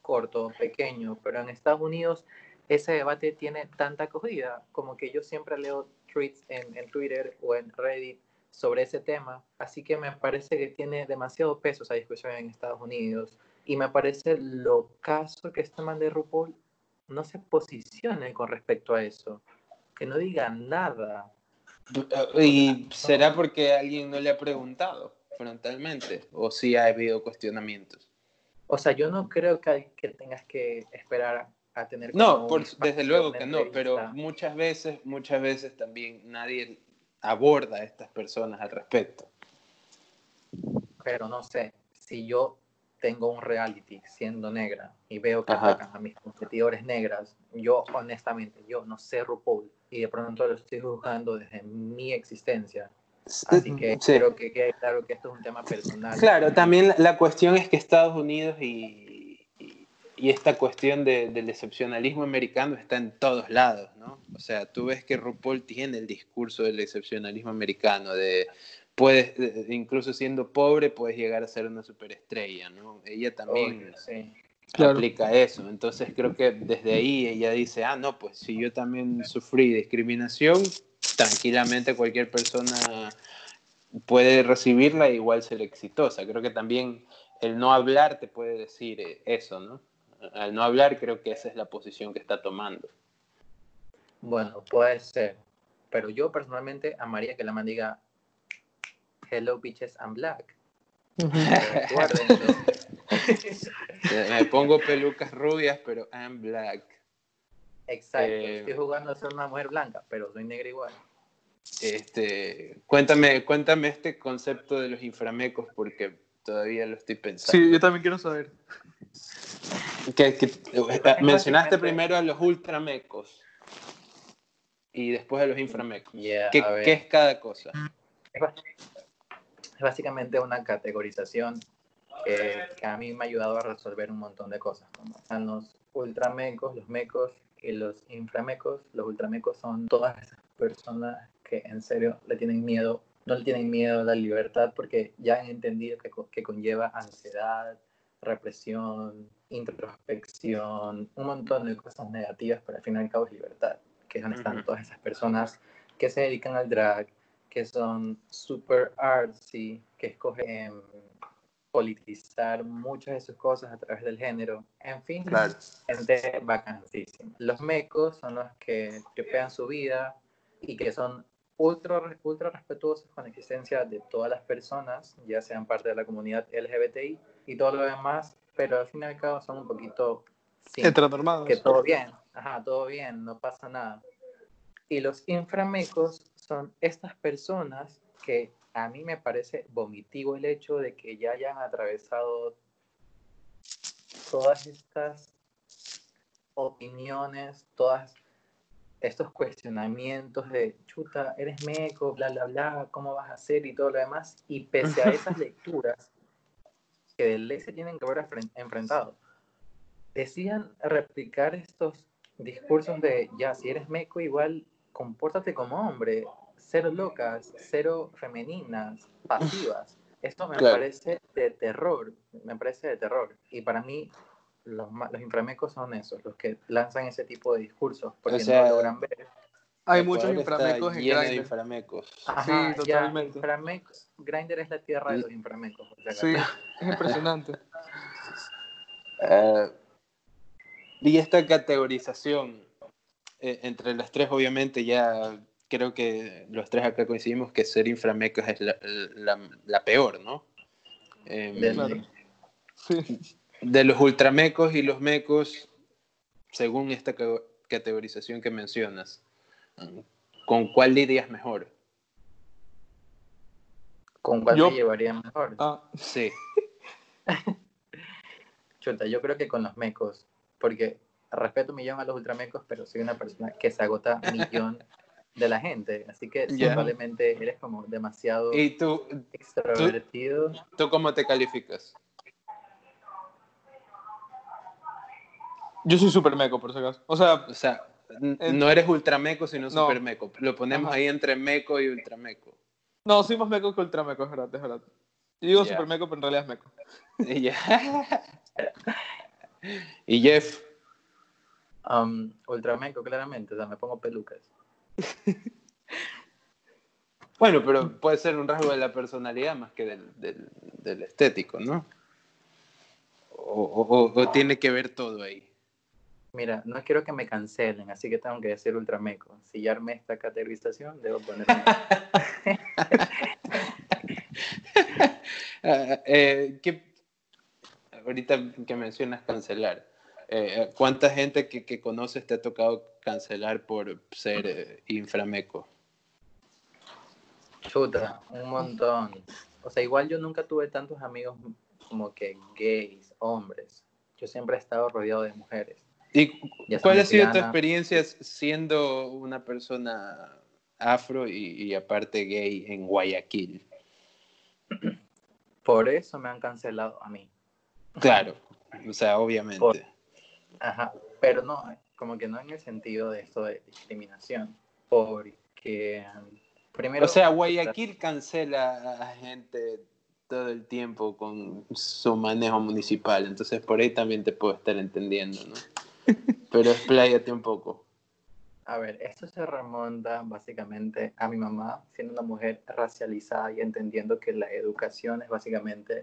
Speaker 2: corto, pequeño, pero en Estados Unidos ese debate tiene tanta acogida como que yo siempre leo tweets en, en Twitter o en Reddit sobre ese tema. Así que me parece que tiene demasiado peso esa discusión en Estados Unidos. Y me parece lo caso que este man de RuPaul no se posicione con respecto a eso. Que no diga nada.
Speaker 1: ¿Y será porque alguien no le ha preguntado frontalmente? ¿O si ha habido cuestionamientos?
Speaker 2: O sea, yo no creo que, que tengas que esperar a tener...
Speaker 1: No, desde luego que no, pero muchas veces, muchas veces también nadie aborda a estas personas al respecto.
Speaker 2: Pero no sé, si yo tengo un reality siendo negra y veo que atacan a mis competidores negras, yo honestamente, yo no sé RuPaul y de pronto lo estoy juzgando desde mi existencia. Así que creo que quede claro que esto es un tema personal.
Speaker 1: Claro, también la cuestión es que Estados Unidos y, y, esta cuestión del excepcionalismo americano está en todos lados, ¿no? O sea, tú ves que RuPaul tiene el discurso del excepcionalismo americano, de puedes, incluso siendo pobre, puedes llegar a ser una superestrella, ¿no? Ella también aplica eso. Entonces creo que desde ahí ella dice, ah, no, pues si yo también sufrí discriminación, tranquilamente cualquier persona puede recibirla e igual ser exitosa. Creo que también el no hablar te puede decir eh, eso, ¿no? Al no hablar creo que esa es la posición que está tomando.
Speaker 2: Bueno, puede ser. Pero yo personalmente amaría que la man diga, hello bitches, I'm black. *laughs*
Speaker 1: Me pongo pelucas rubias, pero I'm black.
Speaker 2: Exacto, eh, estoy jugando a ser una mujer blanca, pero soy negra igual.
Speaker 1: Este, cuéntame, cuéntame este concepto de los inframecos porque todavía lo estoy pensando.
Speaker 3: Sí, yo también quiero saber.
Speaker 1: Que, mencionaste primero a los ultramecos y después a los inframecos. ¿Qué, ¿Qué, es cada cosa?
Speaker 2: Es básicamente una categorización que, a mí me ha ayudado a resolver un montón de cosas, como están los ultramecos, los mecos y los inframecos. Los ultramecos son todas esas personas que en serio le tienen miedo, no le tienen miedo a la libertad porque ya han entendido que, que conlleva ansiedad, represión, introspección, un montón de cosas negativas, pero al fin y al cabo es libertad, que es donde están todas esas personas que se dedican al drag, que son super artsy, que escogen politizar muchas de sus cosas a través del género. En fin, gente vacancísima. Los mecos son los que tripean su vida y que son ultra, ultra respetuosos con la existencia de todas las personas, ya sean parte de la comunidad LGBTI y todo lo demás, pero al fin y al cabo son un poquito...
Speaker 3: Heteronormados.
Speaker 2: Que todo bien, ajá, todo bien, no pasa nada. Y los inframecos son estas personas que a mí me parece vomitivo el hecho de que ya hayan atravesado todas estas opiniones, todos estos cuestionamientos de chuta, eres meco, bla, bla, bla, ¿cómo vas a hacer? y todo lo demás. Y pese a esas *laughs* lecturas que de ley se tienen que haber enfrentado, decían replicar estos discursos de ya, si eres meco, igual compórtate como hombre, cero locas, cero femeninas, pasivas. Esto me parece de terror, me parece de terror. Y para mí, los, los inframecos son esos, los que lanzan ese tipo de discursos, porque no logran ver
Speaker 3: Hay muchos inframecos en Grindr.
Speaker 1: inframecos.
Speaker 2: Ajá,
Speaker 3: Sí, totalmente.
Speaker 2: inframec- Grindr es la tierra de los inframecos.
Speaker 3: Sí, *laughs* es impresionante.
Speaker 1: Eh, *laughs* y esta categorización eh, entre las tres, obviamente, ya creo que los tres acá coincidimos que ser inframecos es la, la- la peor, ¿no? Em,
Speaker 2: Del-
Speaker 3: Claro. Sí.
Speaker 1: de los ultramecos y los mecos, según esta ca- categorización que mencionas, ¿con cuál lidias mejor?
Speaker 2: ¿Con cuál
Speaker 3: Yo-
Speaker 2: me llevaría mejor?
Speaker 3: Ah,
Speaker 1: Sí, *laughs*
Speaker 2: Chuta, yo creo que con los mecos, porque respeto un millón a los ultramecos, pero soy una persona que se agota millón *laughs* de la gente, así que probablemente eres como demasiado
Speaker 1: ¿y tú,
Speaker 2: extrovertido.
Speaker 1: tú cómo te calificas?
Speaker 3: yo soy super meco, por si acaso. O sea,
Speaker 1: O sea,
Speaker 3: En-
Speaker 1: no eres ultrameco, sino
Speaker 3: No.
Speaker 1: supermeco. Lo ponemos
Speaker 3: Ajá.
Speaker 1: ahí entre meco y ultrameco.
Speaker 3: no, soy más meco que ultrameco, es verdad, es verdad. Yo digo super meco, pero en realidad es meco. *laughs*
Speaker 1: Y Jeff,
Speaker 2: Um, ultrameco, claramente, o sea, me pongo pelucas. *laughs*
Speaker 1: bueno, pero puede ser un rasgo de la personalidad más que del, del- del estético, ¿no? O, o- o tiene que ver todo ahí.
Speaker 2: Mira, no quiero que me cancelen, así que tengo que decir ultrameco. Si ya armé esta categorización, debo poner... *laughs* *laughs*
Speaker 1: Ah, eh, ¿qué- ahorita que mencionas cancelar, eh, ¿cuánta gente que, que conoces te ha tocado cancelar por ser eh, inframeco?
Speaker 2: Chuta, un montón. O sea, igual yo nunca tuve tantos amigos como que gays, hombres. Yo siempre he estado rodeado de mujeres.
Speaker 1: ¿Y cuál ha sido tu experiencia siendo una persona afro y, y aparte gay en Guayaquil?
Speaker 2: Por eso me han cancelado a mí.
Speaker 1: Claro, o sea, obviamente.
Speaker 2: Por- Ajá, pero no, como que no en el sentido de esto de discriminación. Porque, primero...
Speaker 1: O sea, Guayaquil cancela a gente todo el tiempo con su manejo municipal, entonces por ahí también te puedo estar entendiendo, ¿no? *laughs* Pero expláyate un poco.
Speaker 2: A ver, esto se remonta básicamente a mi mamá siendo una mujer racializada y entendiendo que la educación es básicamente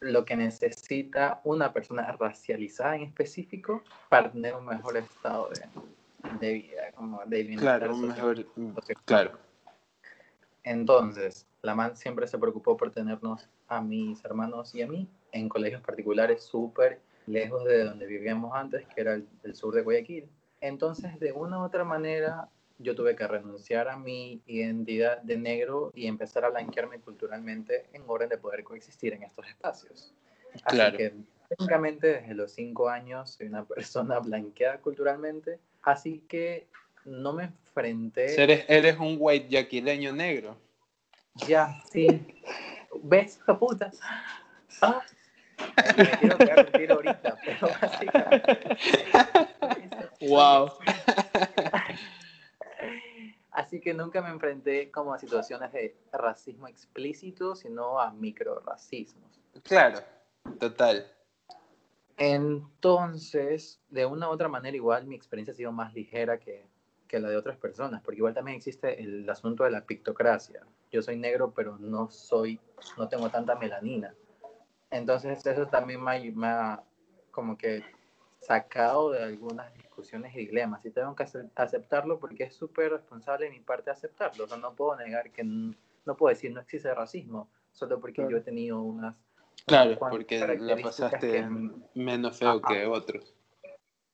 Speaker 2: lo que necesita una persona racializada en específico para tener un mejor estado de, de vida, como de bienestar
Speaker 1: Claro, un mejor... Claro.
Speaker 2: Entonces, la MAN siempre se preocupó por tenernos a mis hermanos y a mí en colegios particulares súper lejos de donde vivíamos antes, que era el, el sur de Guayaquil. Entonces, de una u otra manera, yo tuve que renunciar a mi identidad de negro y empezar a blanquearme culturalmente en orden de poder coexistir en estos espacios. Así
Speaker 1: Claro.
Speaker 2: que técnicamente desde los cinco años soy una *laughs* persona blanqueada culturalmente, así que no me enfrenté...
Speaker 1: Eres, eres un white yaquileño negro.
Speaker 2: Ya, sí. ¿Ves, puta? Ah, me quiero tiro ahorita, pero básicamente. *laughs*
Speaker 3: Wow.
Speaker 2: Así que nunca me enfrenté como a situaciones de racismo explícito, sino a microracismos.
Speaker 1: Claro, total.
Speaker 2: Entonces, de una u otra manera, igual mi experiencia ha sido más ligera que, que la de otras personas, porque igual también existe el asunto de la pictocracia. Yo soy negro, pero no soy, no tengo tanta melanina. Entonces, eso también me ha, me ha como que sacado de algunas discusiones y dilemas. Y tengo que ace- aceptarlo porque es súper responsable de mi parte aceptarlo. O sea, no puedo negar que, no puedo decir no existe racismo, solo porque
Speaker 3: Claro.
Speaker 2: yo he tenido unas
Speaker 1: Claro,
Speaker 2: cuan-
Speaker 1: porque la
Speaker 2: características
Speaker 1: pasaste
Speaker 2: que-
Speaker 1: menos feo
Speaker 2: Ajá.
Speaker 1: que otros.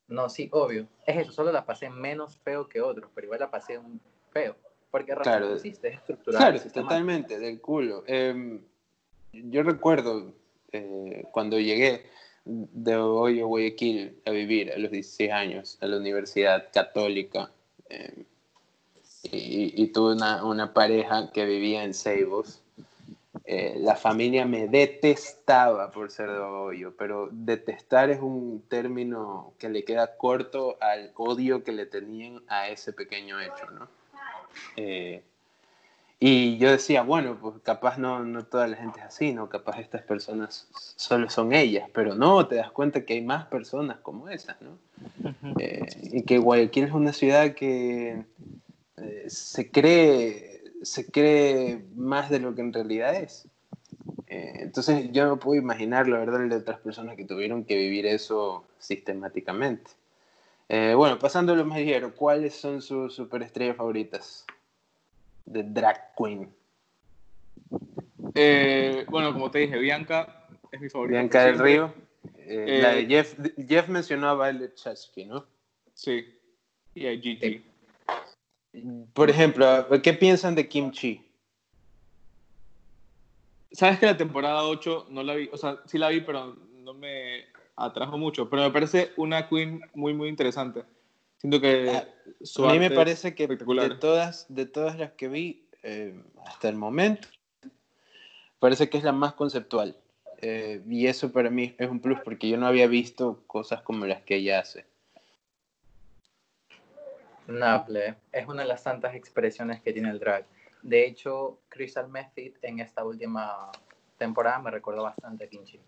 Speaker 2: No, sí, obvio. Es eso, solo la pasé menos feo que otros, pero igual la pasé un feo. Porque racismo
Speaker 1: Claro.
Speaker 2: existe, es estructural.
Speaker 1: Claro,
Speaker 2: es
Speaker 1: totalmente, del culo. Eh, yo recuerdo eh, cuando llegué de Hoyo, Guayaquil, a vivir a los 16 años a la Universidad Católica eh, y, y tuve una, pareja que vivía en Ceibos. Eh, la familia me detestaba por ser de Hoyo, pero detestar es un término que le queda corto al odio que le tenían a ese pequeño hecho, ¿no? Eh, Y yo decía, bueno, pues capaz no, no toda la gente es así, ¿no? Capaz estas personas solo son ellas, pero no, te das cuenta que hay más personas como esas, ¿no? Eh, y que Guayaquil es una ciudad que eh, se, cree, se cree más de lo que en realidad es. Eh, entonces yo no puedo imaginar la verdad de otras personas que tuvieron que vivir eso sistemáticamente. bueno, pasando a lo más ligero, ¿cuáles son sus superestrellas favoritas? De drag queen?
Speaker 3: Eh, bueno, como te dije, Bianca es mi favorita.
Speaker 1: Bianca del Río. Eh, la de eh, Jeff, Jeff mencionó a Violet Chachki, ¿no?
Speaker 3: Sí. Y a Gigi.
Speaker 1: Por ejemplo, ¿qué piensan de Kim Chi?
Speaker 3: Sabes que la temporada 8 no la vi, o sea, sí la vi, pero no me atrajo mucho. Pero me parece una queen muy, muy interesante. Siento que
Speaker 1: a mí me parece que de todas, de todas las que vi eh, hasta el momento, parece que es la más conceptual. Eh, y eso para mí es un plus porque yo no había visto cosas como las que ella hace.
Speaker 2: Nable, es una de las tantas expresiones que tiene el drag. De hecho, Crystal Method en esta última temporada me recordó bastante a Kinchi.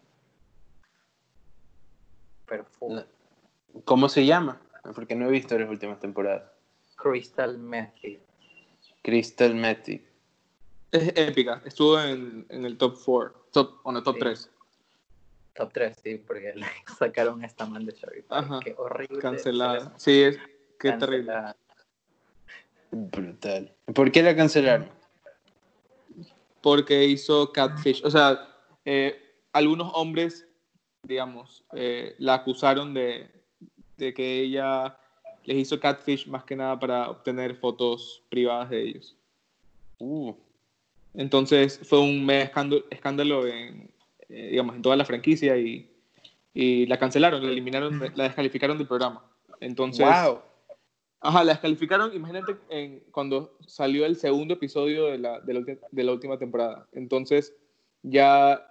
Speaker 1: Perfume. ¿Cómo se llama? Porque no he visto las últimas temporadas.
Speaker 2: Crystal Method.
Speaker 1: Crystal Method.
Speaker 3: Es épica, estuvo en, en el top 4, top, o no, top 3.
Speaker 2: Top 3, sí, porque le *laughs* sacaron esta man de Cherry Qué horrible.
Speaker 3: Cancelada. Sí, es, qué terrible.
Speaker 1: Brutal. ¿Por qué la cancelaron?
Speaker 3: Porque hizo catfish. O sea, eh, algunos hombres, digamos, eh, la acusaron de, de que ella les hizo catfish más que nada para obtener fotos privadas de ellos. Uh. Entonces fue un escándalo, en, eh, digamos, en toda la franquicia y, y, la cancelaron, la eliminaron, la descalificaron del programa. Entonces,
Speaker 1: wow.
Speaker 3: Ajá, la descalificaron, imagínate, en, cuando salió el segundo episodio de la, de la, de la última temporada. Entonces, ya,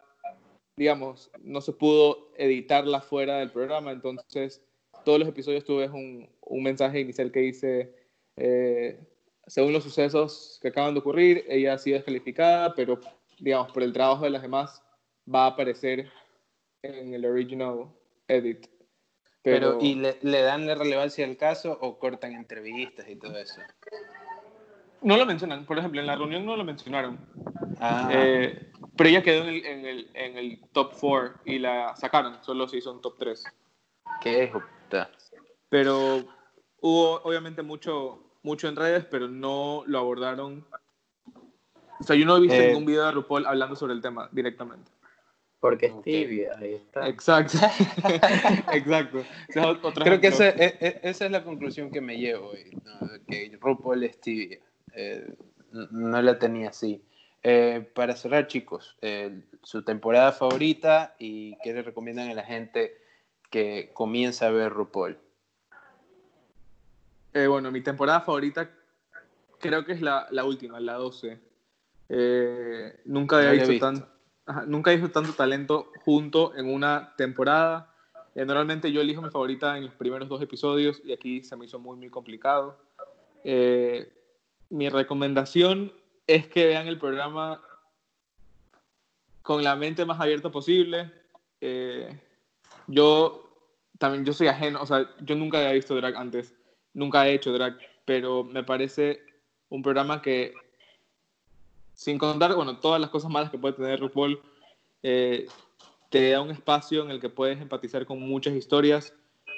Speaker 3: digamos, no se pudo editarla fuera del programa, entonces todos los episodios tú ves un, un mensaje inicial que dice, eh, según los sucesos que acaban de ocurrir, ella ha sido descalificada, pero digamos, por el trabajo de las demás va a aparecer en el original edit.
Speaker 1: Pero, ¿y le, le, dan la relevancia al caso o cortan entrevistas y todo eso?
Speaker 3: No lo mencionan, por ejemplo, en la reunión no lo mencionaron.
Speaker 1: Ah.
Speaker 3: Eh, pero ella quedó en el, en el, en el top 4 y la sacaron, solo se hizo un top 3.
Speaker 1: ¿Qué es?
Speaker 3: Pero hubo obviamente mucho, mucho en redes, pero no lo abordaron. O sea, yo no he visto eh, ningún video de RuPaul hablando sobre el tema directamente.
Speaker 2: Porque es tibia, ahí está.
Speaker 3: Exacto. *laughs* *laughs* Exacto.
Speaker 1: Creo que esa, e, e, esa, es la conclusión que me llevo hoy, que RuPaul es tibia. Eh, no la tenía así. Eh, para cerrar, chicos, su temporada favorita y qué le recomiendan a la gente que comienza a ver RuPaul?
Speaker 3: Eh, bueno, mi temporada favorita creo que es la, la última, la 12. Eh, nunca, había visto, nunca he visto tanto talento junto en una temporada. Eh, normalmente yo elijo mi favorita en los primeros dos episodios y aquí se me hizo muy, muy complicado. mi recomendación es que vean el programa con la mente más abierta posible. Yo también yo soy ajeno, o sea, yo nunca había visto drag antes, nunca he hecho drag, pero me parece un programa que, sin contar, bueno, todas las cosas malas que puede tener RuPaul, eh, te da un espacio en el que puedes empatizar con muchas historias,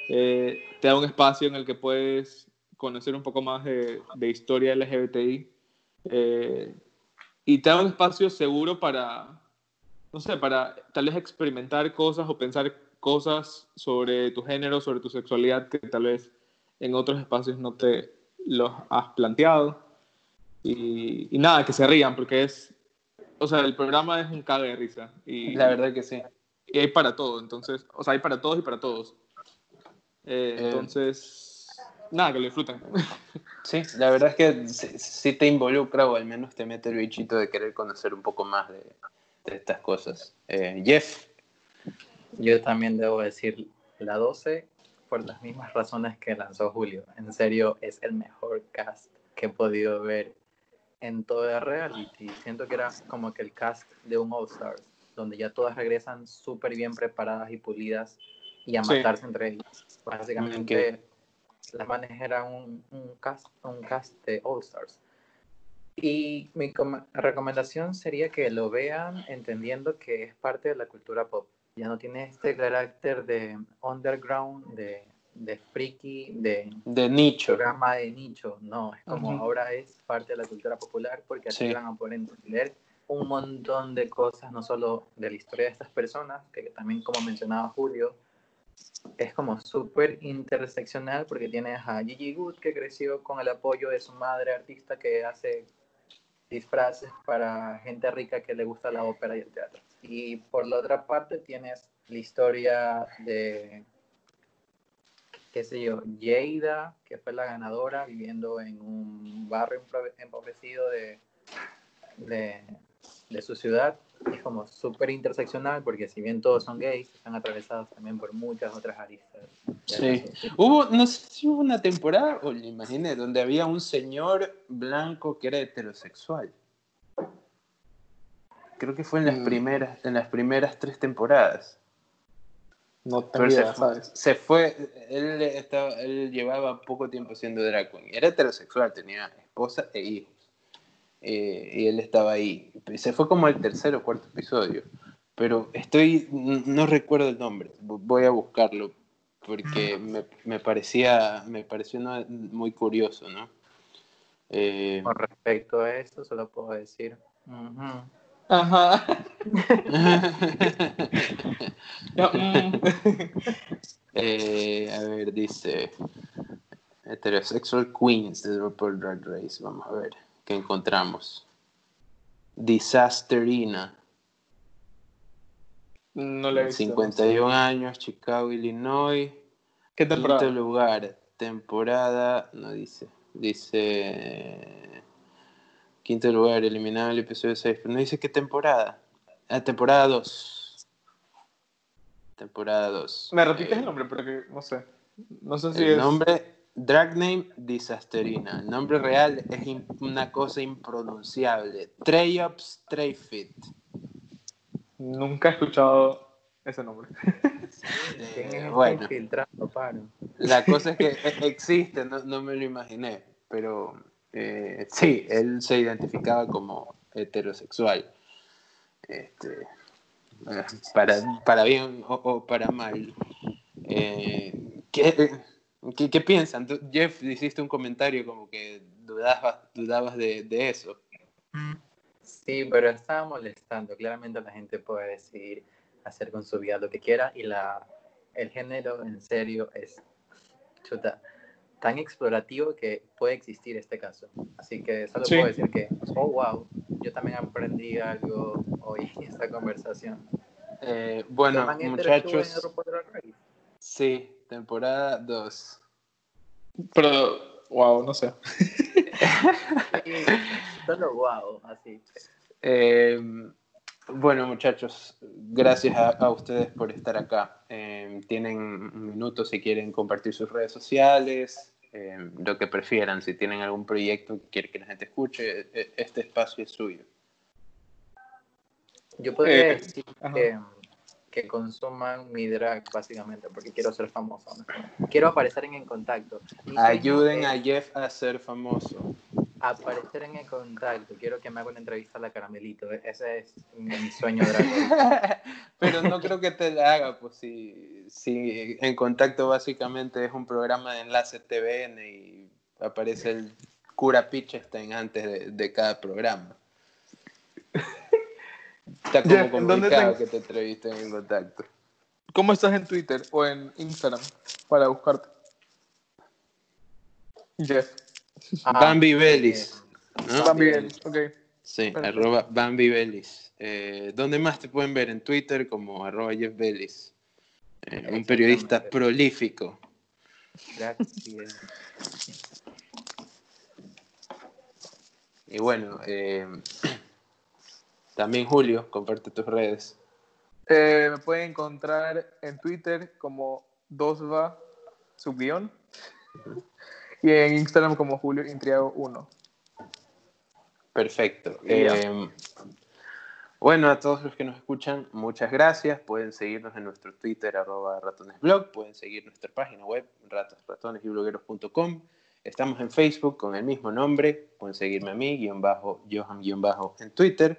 Speaker 3: eh, te da un espacio en el que puedes conocer un poco más de, de historia LGBTI eh, y te da un espacio seguro para, no sé, para tal vez experimentar cosas o pensar cosas sobre tu género, sobre tu sexualidad que tal vez en otros espacios no te los has planteado. Y, nada, que se rían, porque es, o sea, el programa es un cague de risa. Y,
Speaker 1: La verdad que sí.
Speaker 3: Y hay para todo, entonces, o sea, hay para todos y para todos. Eh, eh. entonces, nada, que lo disfruten. *laughs*
Speaker 1: Sí, la verdad es que sí, te involucra o al menos te mete el bichito de querer conocer un poco más de, estas cosas. Eh, Jeff,
Speaker 2: yo también debo decir la 12 por las mismas razones que lanzó Julio. En serio, es el mejor cast que he podido ver en todo el reality. Siento que era como que el cast de un All Stars, donde ya todas regresan súper bien preparadas y pulidas y a
Speaker 3: Sí.
Speaker 2: matarse entre ellas. Básicamente,
Speaker 1: Ok.
Speaker 2: las manes eran un, un, cast, un cast de All Stars. Y mi com- recomendación sería que lo vean entendiendo que es parte de la cultura pop. Ya no tiene este carácter de underground, de, de freaky, de
Speaker 1: De nicho.
Speaker 2: programa de nicho. No, es como ahora es parte de la cultura popular porque así
Speaker 1: Sí.
Speaker 2: van a poder entender un montón de cosas, no solo de la historia de estas personas, que también como mencionaba Julio, es como súper interseccional porque tienes a Gigi Good que creció con el apoyo de su madre artista que hace disfraces para gente rica que le gusta la ópera y el teatro. Y por la otra parte tienes la historia de, qué sé yo, Yeida, que fue la ganadora viviendo en un barrio empobrecido de, de, de su ciudad. Es como súper interseccional porque si bien todos son gays, están atravesados también por muchas otras aristas.
Speaker 1: Sí. Hubo, no sé si hubo una temporada, o le imaginé, donde había un señor blanco que era heterosexual. Creo que fue en las
Speaker 3: Mm.
Speaker 1: primeras, en las primeras tres temporadas.
Speaker 3: No
Speaker 1: Pero se
Speaker 3: ¿sabes?
Speaker 1: se fue, él, estaba, él llevaba poco tiempo siendo drag queen. Era heterosexual, tenía esposa e hijos. Eh, y él estaba ahí. Se fue como el tercer o cuarto episodio. Pero estoy, no recuerdo el nombre. Voy a buscarlo porque me, me parecía, me pareció no- muy curioso, ¿no? Eh,
Speaker 2: Con respecto a esto, solo puedo decir. ujú.
Speaker 3: Ajá. *laughs* Ya, mm.
Speaker 1: Eh, a ver, dice Heterosexual Queens de RuPaul Drag Race. Vamos a ver qué encontramos. Disasterina,
Speaker 3: No le he visto.
Speaker 1: 51 años, Chicago, Illinois.
Speaker 3: ¿Qué
Speaker 1: Quinto
Speaker 3: temporada?
Speaker 1: lugar, temporada, no dice, dice quinto lugar, eliminado el episodio 6, pero no dice qué temporada. Ah, temporada 2. Temporada 2.
Speaker 3: ¿Me repites el nombre? Porque no sé. No sé si
Speaker 1: El
Speaker 3: es.
Speaker 1: nombre, drag name, Disasterina. El nombre real es una cosa impronunciable. Treyops Treyfit.
Speaker 3: Nunca he escuchado ese nombre.
Speaker 2: ¿Quién es
Speaker 1: Eh, bueno, la cosa es que *laughs* existe, no, no me lo imaginé, pero eh, sí, él se identificaba como heterosexual. Este, para, para bien o, para mal. Eh, ¿qué, qué, piensan? Jeff, hiciste un comentario como que dudabas, dudabas de, de eso.
Speaker 2: Sí, pero estaba molestando. Claramente la gente puede decidir hacer con su vida lo que quiera y la, el género en serio es chuta, tan explorativo que puede existir este caso. Así que solo
Speaker 3: Sí.
Speaker 2: puedo decir que, oh wow, yo también aprendí algo hoy en esta conversación.
Speaker 1: Eh, bueno,
Speaker 2: ¿Toman hetero estuvo en
Speaker 1: muchachos, sí, temporada 2.
Speaker 3: Pero, wow, no sé.
Speaker 2: Sí, Solo wow, así.
Speaker 1: Eh, bueno, muchachos, gracias a, a ustedes por estar acá. Eh, tienen un minuto si quieren compartir sus redes sociales, eh, lo que prefieran. Si tienen algún proyecto que quieren que la gente escuche, e- este espacio es suyo.
Speaker 2: Yo podría
Speaker 3: Eh,
Speaker 2: decir que, que consuman mi drag, básicamente, porque quiero ser famoso. ¿no? Quiero aparecer en En Contacto. Sueño
Speaker 1: Ayuden a Jeff a ser famoso.
Speaker 2: Aparecer en En Contacto. Quiero que me haga una entrevista a la Caramelito. Ese es mi sueño. *laughs*
Speaker 1: Pero no creo que te la haga, pues si, si en contacto básicamente es un programa de enlace TVN y aparece el cura Pichestein antes de, de cada programa. Está como
Speaker 3: Jeff, ¿en dónde
Speaker 1: complicado
Speaker 3: te-
Speaker 1: que te entrevisten en contacto.
Speaker 3: ¿Cómo estás en Twitter o en Instagram para buscarte? Jeff.
Speaker 2: Ah,
Speaker 1: Bambi Bellis. ¿no?
Speaker 3: Van bien, ok.
Speaker 1: Sí,
Speaker 3: Perfecto.
Speaker 1: arroba Bambi Bellis. Eh, ¿Dónde más te pueden ver? En Twitter como arroba Jeff Bellis. Eh, un periodista prolífico.
Speaker 2: Gracias.
Speaker 1: Y bueno, eh, *clears throat* también Julio, comparte tus redes.
Speaker 3: Me pueden encontrar en Twitter como dosva subguión y en Instagram como Julio Intriago 1.
Speaker 1: Perfecto. Eh, bueno, a todos los que nos escuchan, muchas gracias. Pueden seguirnos en nuestro Twitter, arroba ratonesblog. Pueden seguir nuestra página web, ratos, Estamos en Facebook con el mismo nombre. Pueden seguirme a mí, guion bajo, Johan, guion bajo, en Twitter.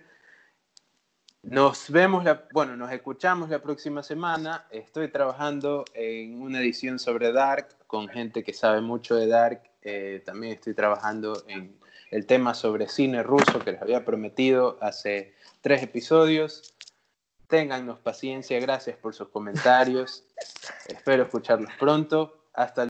Speaker 1: Nos vemos, la, bueno, nos escuchamos la próxima semana. Estoy trabajando en una edición sobre Dark con gente que sabe mucho de Dark. Eh, también estoy trabajando en el tema sobre cine ruso que les había prometido hace tres episodios. Téngannos paciencia, gracias por sus comentarios. Espero escucharlos pronto. Hasta